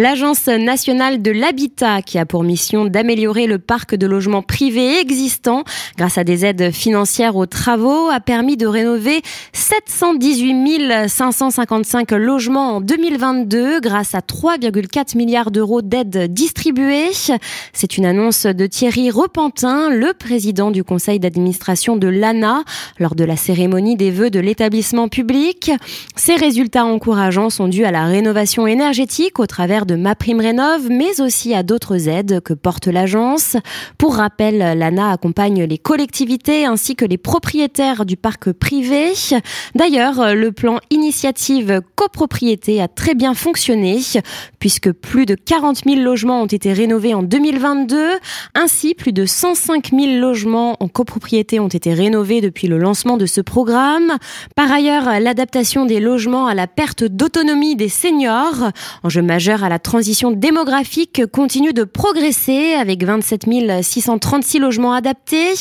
L'Agence nationale de l'habitat, qui a pour mission d'améliorer le parc de logements privés existants grâce à des aides financières aux travaux, a permis de rénover 718 555 logements en 2022 grâce à 3,4 milliards d'euros d'aides distribuées. C'est une annonce de Thierry Repentin, le président du conseil d'administration de l'ANA, lors de la cérémonie des vœux de l'établissement public. Ces résultats encourageants sont dus à la rénovation énergétique au travers de MaPrimeRénov, mais aussi à d'autres aides que porte l'agence. Pour rappel, l'ANA accompagne les collectivités ainsi que les propriétaires du parc privé. D'ailleurs, le plan initiative copropriété a très bien fonctionné puisque plus de 40 000 logements ont été rénovés en 2022. Ainsi, plus de 105 000 logements en copropriété ont été rénovés depuis le lancement de ce programme. Par ailleurs, l'adaptation des logements à la perte d'autonomie des seniors, enjeu majeur à la transition démographique continue de progresser avec 27 636 logements adaptés.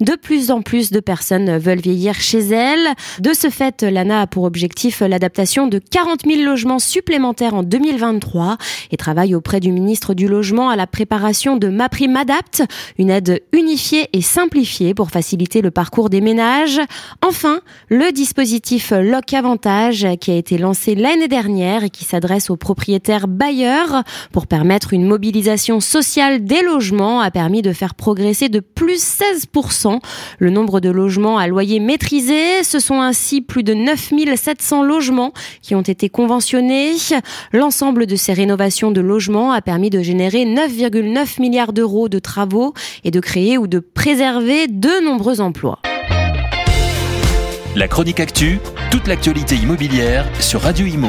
De plus en plus de personnes veulent vieillir chez elles. De ce fait, l'ANA a pour objectif l'adaptation de 40 000 logements supplémentaires en 2023 et travaille auprès du ministre du Logement à la préparation de MaPrime Adapt, une aide unifiée et simplifiée pour faciliter le parcours des ménages. Enfin, le dispositif Loc Avantage qui a été lancé l'année dernière et qui s'adresse aux propriétaires pour permettre une mobilisation sociale des logements a permis de faire progresser de plus 16% le nombre de logements à loyer maîtrisé. Ce sont ainsi plus de 9700 logements qui ont été conventionnés. L'ensemble de ces rénovations de logements a permis de générer 9,9 milliards d'euros de travaux et de créer ou de préserver de nombreux emplois. La chronique actu, toute l'actualité immobilière sur Radio Imo